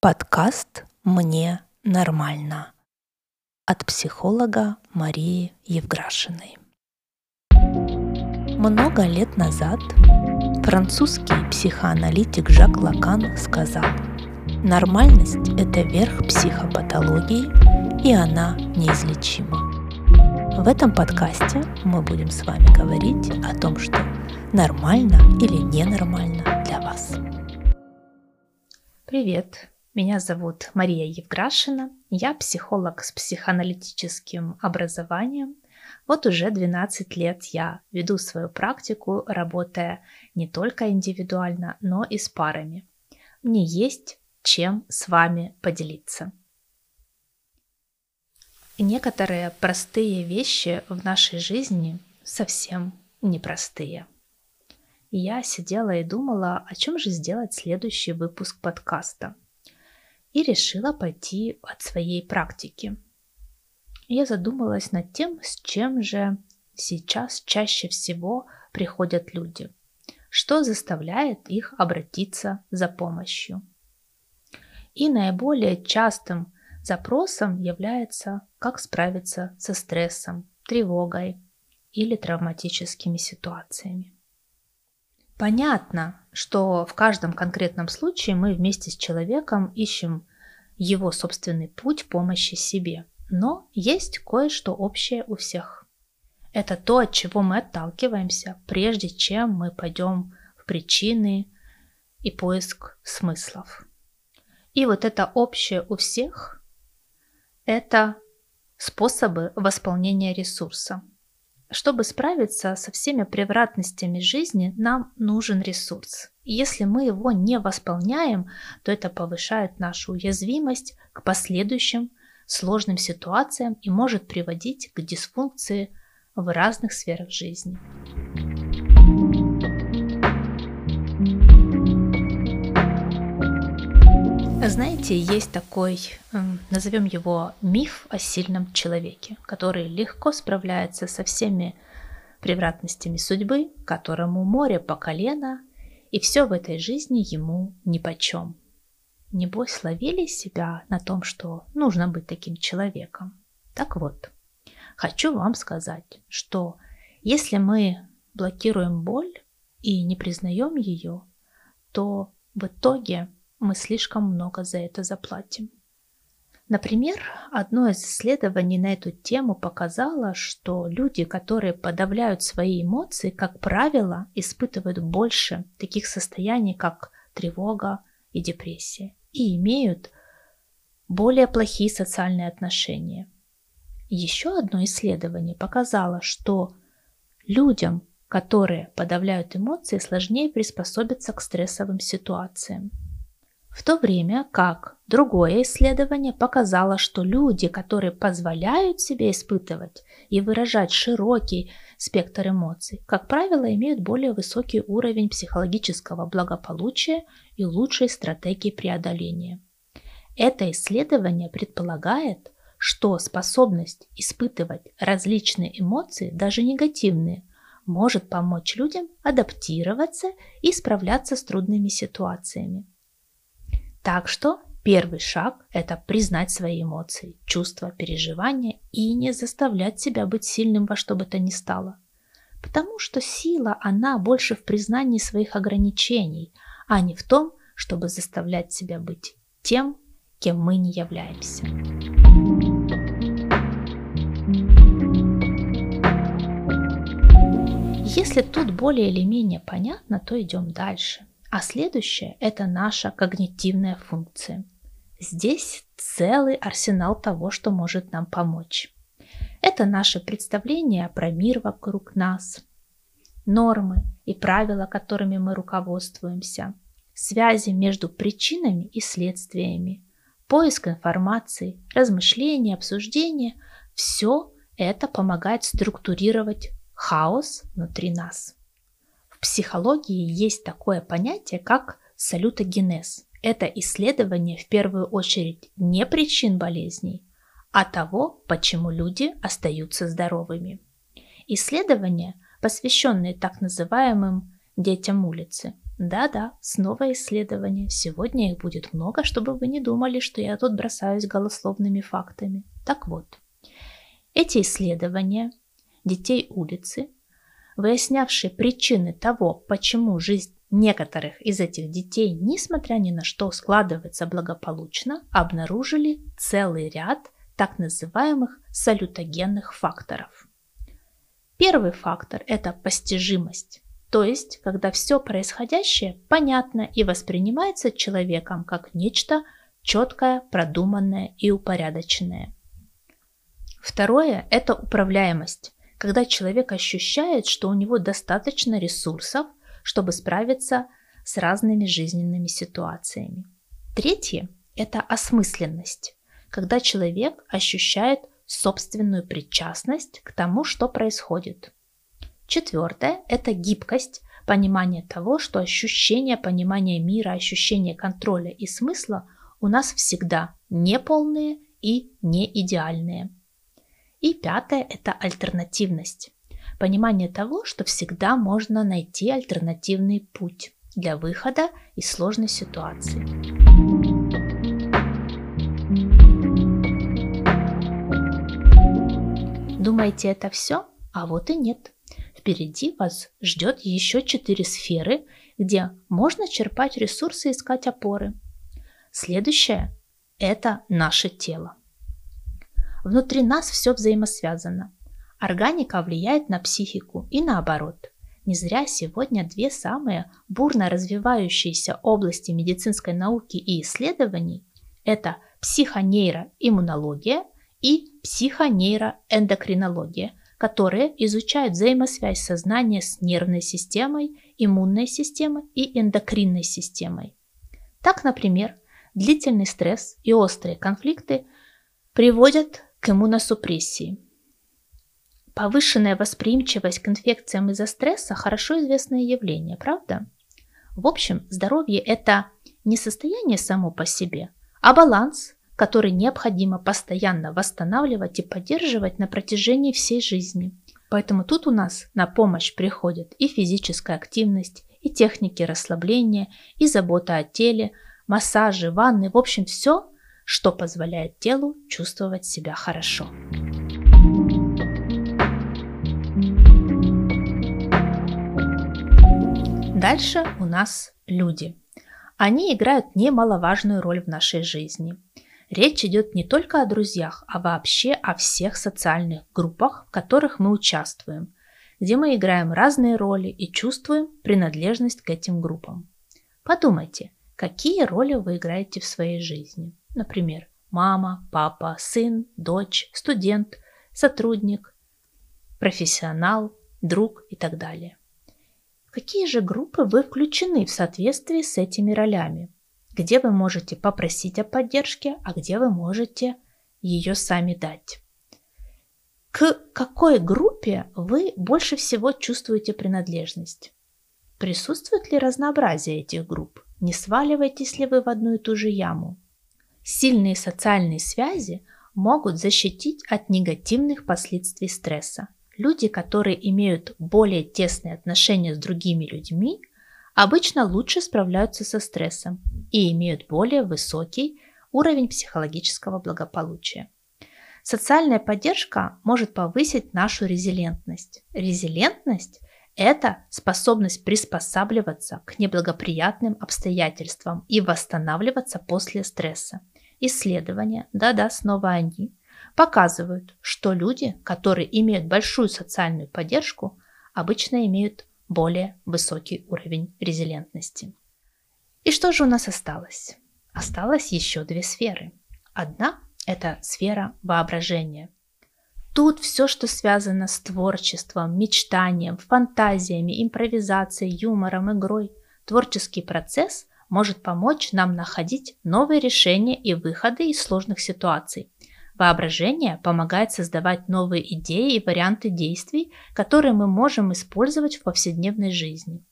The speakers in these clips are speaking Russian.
Подкаст «Мне нормально» от психолога Марии Евграшиной. Много лет назад французский психоаналитик Жак Лакан сказал, нормальность – это верх психопатологии, и она неизлечима. В этом подкасте мы будем с вами говорить о том, что нормально или ненормально для вас. Привет! Меня зовут Мария Евграшина. Я психолог с психоаналитическим образованием. Вот уже 12 лет я веду свою практику, работая не только индивидуально, но и с парами. Мне есть чем с вами поделиться. Некоторые простые вещи в нашей жизни совсем непростые. И я сидела и думала, о чем же сделать следующий выпуск подкаста – и решила пойти от своей практики. Я задумалась над тем, с чем же сейчас чаще всего приходят люди, что заставляет их обратиться за помощью. И наиболее частым запросом является, как справиться со стрессом, тревогой или травматическими ситуациями. Понятно, что в каждом конкретном случае мы вместе с человеком ищем его собственный путь помощи себе. Но есть кое-что общее у всех. Это то, от чего мы отталкиваемся, прежде чем мы пойдем в причины и поиск смыслов. И вот это общее у всех – это способы восполнения ресурса – чтобы справиться со всеми превратностями жизни, нам нужен ресурс. И если мы его не восполняем, то это повышает нашу уязвимость к последующим сложным ситуациям и может приводить к дисфункции в разных сферах жизни. Знаете, есть такой, эм, назовем его миф о сильном человеке, который легко справляется со всеми превратностями судьбы, которому море по колено, и все в этой жизни ему нипочем. Небось, ловили себя на том, что нужно быть таким человеком. Так вот, хочу вам сказать, что если мы блокируем боль и не признаем ее, то в итоге мы слишком много за это заплатим. Например, одно из исследований на эту тему показало, что люди, которые подавляют свои эмоции, как правило, испытывают больше таких состояний, как тревога и депрессия, и имеют более плохие социальные отношения. Еще одно исследование показало, что людям, которые подавляют эмоции, сложнее приспособиться к стрессовым ситуациям в то время как другое исследование показало, что люди, которые позволяют себе испытывать и выражать широкий спектр эмоций, как правило, имеют более высокий уровень психологического благополучия и лучшие стратегии преодоления. Это исследование предполагает, что способность испытывать различные эмоции, даже негативные, может помочь людям адаптироваться и справляться с трудными ситуациями. Так что первый шаг – это признать свои эмоции, чувства, переживания и не заставлять себя быть сильным во что бы то ни стало. Потому что сила, она больше в признании своих ограничений, а не в том, чтобы заставлять себя быть тем, кем мы не являемся. Если тут более или менее понятно, то идем дальше. А следующее – это наша когнитивная функция. Здесь целый арсенал того, что может нам помочь. Это наше представление про мир вокруг нас, нормы и правила, которыми мы руководствуемся, связи между причинами и следствиями, поиск информации, размышления, обсуждения – все это помогает структурировать хаос внутри нас. В психологии есть такое понятие, как салютогенез. Это исследование в первую очередь не причин болезней, а того, почему люди остаются здоровыми. Исследования, посвященные так называемым детям улицы, Да-да, снова исследования. Сегодня их будет много, чтобы вы не думали, что я тут бросаюсь голословными фактами. Так вот, эти исследования детей улицы, выяснявшие причины того, почему жизнь некоторых из этих детей, несмотря ни на что, складывается благополучно, обнаружили целый ряд так называемых салютогенных факторов. Первый фактор – это постижимость, то есть когда все происходящее понятно и воспринимается человеком как нечто четкое, продуманное и упорядоченное. Второе – это управляемость, когда человек ощущает, что у него достаточно ресурсов, чтобы справиться с разными жизненными ситуациями. Третье – это осмысленность, когда человек ощущает собственную причастность к тому, что происходит. Четвертое – это гибкость, понимание того, что ощущение понимания мира, ощущение контроля и смысла у нас всегда неполные и не идеальные. И пятое – это альтернативность. Понимание того, что всегда можно найти альтернативный путь для выхода из сложной ситуации. Думаете, это все? А вот и нет. Впереди вас ждет еще четыре сферы, где можно черпать ресурсы и искать опоры. Следующее – это наше тело. Внутри нас все взаимосвязано. Органика влияет на психику и наоборот. Не зря сегодня две самые бурно развивающиеся области медицинской науки и исследований – это психонейроиммунология и психонейроэндокринология, которые изучают взаимосвязь сознания с нервной системой, иммунной системой и эндокринной системой. Так, например, длительный стресс и острые конфликты приводят к иммуносупрессии. Повышенная восприимчивость к инфекциям из-за стресса – хорошо известное явление, правда? В общем, здоровье – это не состояние само по себе, а баланс, который необходимо постоянно восстанавливать и поддерживать на протяжении всей жизни. Поэтому тут у нас на помощь приходит и физическая активность, и техники расслабления, и забота о теле, массажи, ванны, в общем, все, что позволяет телу чувствовать себя хорошо. Дальше у нас люди. Они играют немаловажную роль в нашей жизни. Речь идет не только о друзьях, а вообще о всех социальных группах, в которых мы участвуем, где мы играем разные роли и чувствуем принадлежность к этим группам. Подумайте, какие роли вы играете в своей жизни. Например, мама, папа, сын, дочь, студент, сотрудник, профессионал, друг и так далее. Какие же группы вы включены в соответствии с этими ролями? Где вы можете попросить о поддержке, а где вы можете ее сами дать? К какой группе вы больше всего чувствуете принадлежность? Присутствует ли разнообразие этих групп? Не сваливаетесь ли вы в одну и ту же яму? Сильные социальные связи могут защитить от негативных последствий стресса. Люди, которые имеют более тесные отношения с другими людьми, обычно лучше справляются со стрессом и имеют более высокий уровень психологического благополучия. Социальная поддержка может повысить нашу резилентность. Резилентность это способность приспосабливаться к неблагоприятным обстоятельствам и восстанавливаться после стресса. Исследования, да-да, снова они, показывают, что люди, которые имеют большую социальную поддержку, обычно имеют более высокий уровень резилентности. И что же у нас осталось? Осталось еще две сферы. Одна – это сфера воображения. Тут все, что связано с творчеством, мечтанием, фантазиями, импровизацией, юмором, игрой. Творческий процесс может помочь нам находить новые решения и выходы из сложных ситуаций. Воображение помогает создавать новые идеи и варианты действий, которые мы можем использовать в повседневной жизни.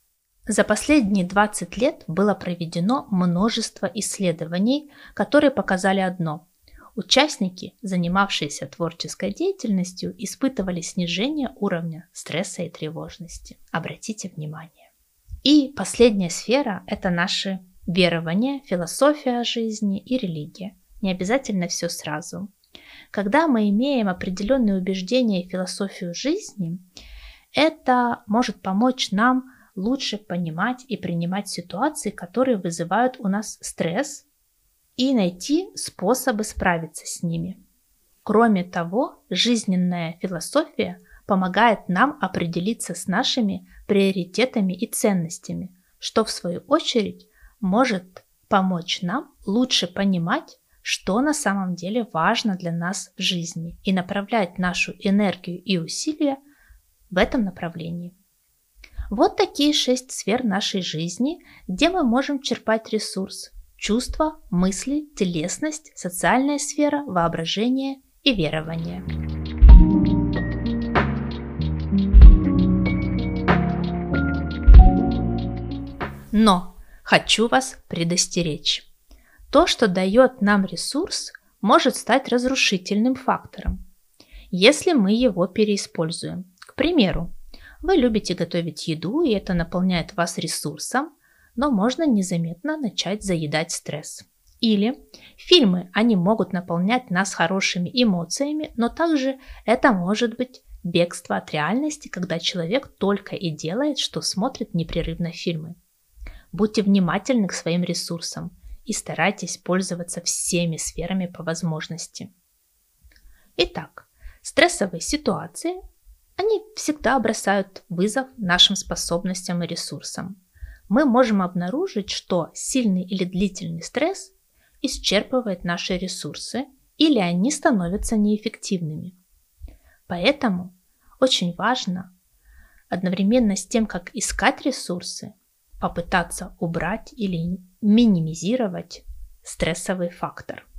За последние 20 лет было проведено множество исследований, которые показали одно. Участники, занимавшиеся творческой деятельностью, испытывали снижение уровня стресса и тревожности. Обратите внимание. И последняя сфера – это наши верования, философия жизни и религия. Не обязательно все сразу. Когда мы имеем определенные убеждения и философию жизни, это может помочь нам лучше понимать и принимать ситуации, которые вызывают у нас стресс, и найти способы справиться с ними. Кроме того, жизненная философия помогает нам определиться с нашими приоритетами и ценностями, что в свою очередь может помочь нам лучше понимать, что на самом деле важно для нас в жизни и направлять нашу энергию и усилия в этом направлении. Вот такие шесть сфер нашей жизни, где мы можем черпать ресурс – чувства, мысли, телесность, социальная сфера, воображение и верование. Но хочу вас предостеречь. То, что дает нам ресурс, может стать разрушительным фактором, если мы его переиспользуем. К примеру, вы любите готовить еду, и это наполняет вас ресурсом, но можно незаметно начать заедать стресс. Или фильмы, они могут наполнять нас хорошими эмоциями, но также это может быть бегство от реальности, когда человек только и делает, что смотрит непрерывно фильмы. Будьте внимательны к своим ресурсам и старайтесь пользоваться всеми сферами по возможности. Итак, стрессовые ситуации они всегда бросают вызов нашим способностям и ресурсам. Мы можем обнаружить, что сильный или длительный стресс исчерпывает наши ресурсы или они становятся неэффективными. Поэтому очень важно одновременно с тем, как искать ресурсы, попытаться убрать или минимизировать стрессовый фактор –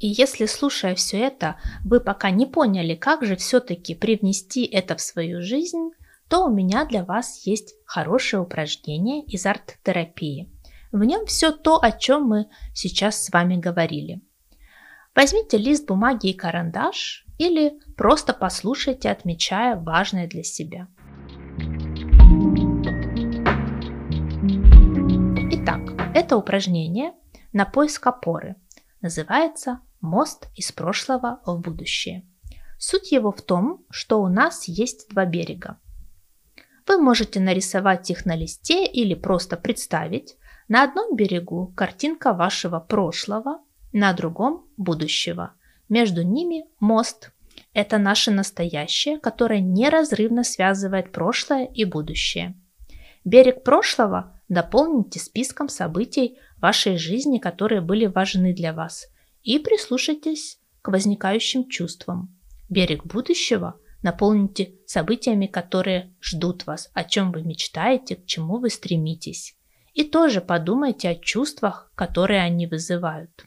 и если, слушая все это, вы пока не поняли, как же все-таки привнести это в свою жизнь, то у меня для вас есть хорошее упражнение из арт-терапии. В нем все то, о чем мы сейчас с вами говорили. Возьмите лист бумаги и карандаш или просто послушайте, отмечая важное для себя. Это упражнение на поиск опоры. Называется Мост из прошлого в будущее. Суть его в том, что у нас есть два берега. Вы можете нарисовать их на листе или просто представить. На одном берегу картинка вашего прошлого, на другом – будущего. Между ними мост. Это наше настоящее, которое неразрывно связывает прошлое и будущее. Берег прошлого дополните списком событий вашей жизни, которые были важны для вас – и прислушайтесь к возникающим чувствам. Берег будущего наполните событиями, которые ждут вас, о чем вы мечтаете, к чему вы стремитесь. И тоже подумайте о чувствах, которые они вызывают.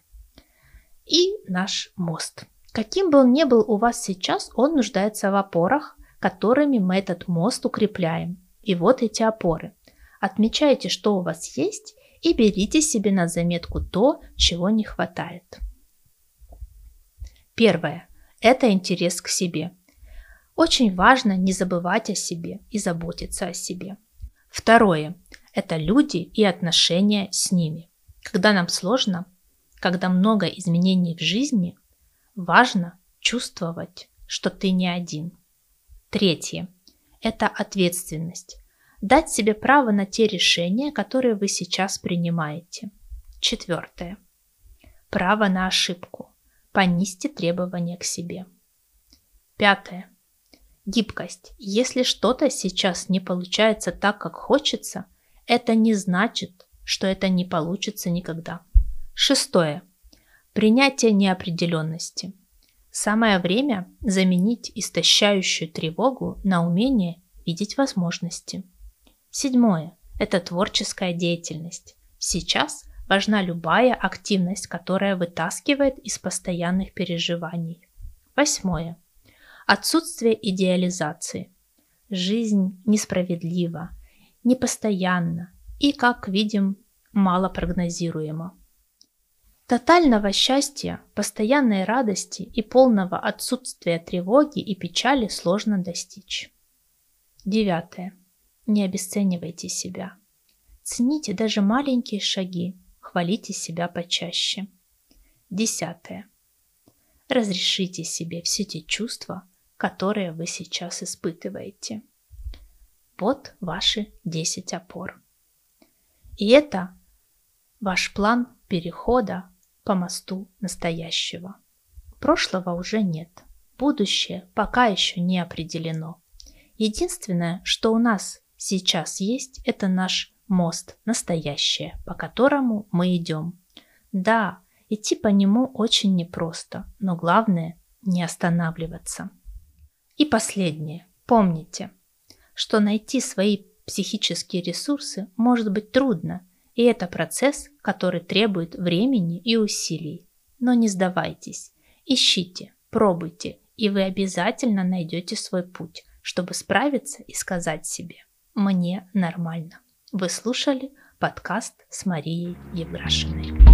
И наш мост. Каким бы он ни был у вас сейчас, он нуждается в опорах, которыми мы этот мост укрепляем. И вот эти опоры. Отмечайте, что у вас есть, и берите себе на заметку то, чего не хватает. Первое – это интерес к себе. Очень важно не забывать о себе и заботиться о себе. Второе – это люди и отношения с ними. Когда нам сложно, когда много изменений в жизни, важно чувствовать, что ты не один. Третье – это ответственность. Дать себе право на те решения, которые вы сейчас принимаете. Четвертое – право на ошибку. Понизьте требования к себе. Пятое. Гибкость. Если что-то сейчас не получается так, как хочется, это не значит, что это не получится никогда. Шестое. Принятие неопределенности. Самое время заменить истощающую тревогу на умение видеть возможности. Седьмое. Это творческая деятельность. Сейчас важна любая активность, которая вытаскивает из постоянных переживаний. Восьмое. Отсутствие идеализации. Жизнь несправедлива, непостоянна и, как видим, мало прогнозируема. Тотального счастья, постоянной радости и полного отсутствия тревоги и печали сложно достичь. Девятое. Не обесценивайте себя. Цените даже маленькие шаги, хвалите себя почаще. Десятое. Разрешите себе все те чувства, которые вы сейчас испытываете. Вот ваши 10 опор. И это ваш план перехода по мосту настоящего. Прошлого уже нет. Будущее пока еще не определено. Единственное, что у нас сейчас есть, это наш мост, настоящее, по которому мы идем. Да, идти по нему очень непросто, но главное не останавливаться. И последнее. Помните, что найти свои психические ресурсы может быть трудно, и это процесс, который требует времени и усилий. Но не сдавайтесь, ищите, пробуйте, и вы обязательно найдете свой путь, чтобы справиться и сказать себе «мне нормально». Вы слушали подкаст с Марией Евграшиной.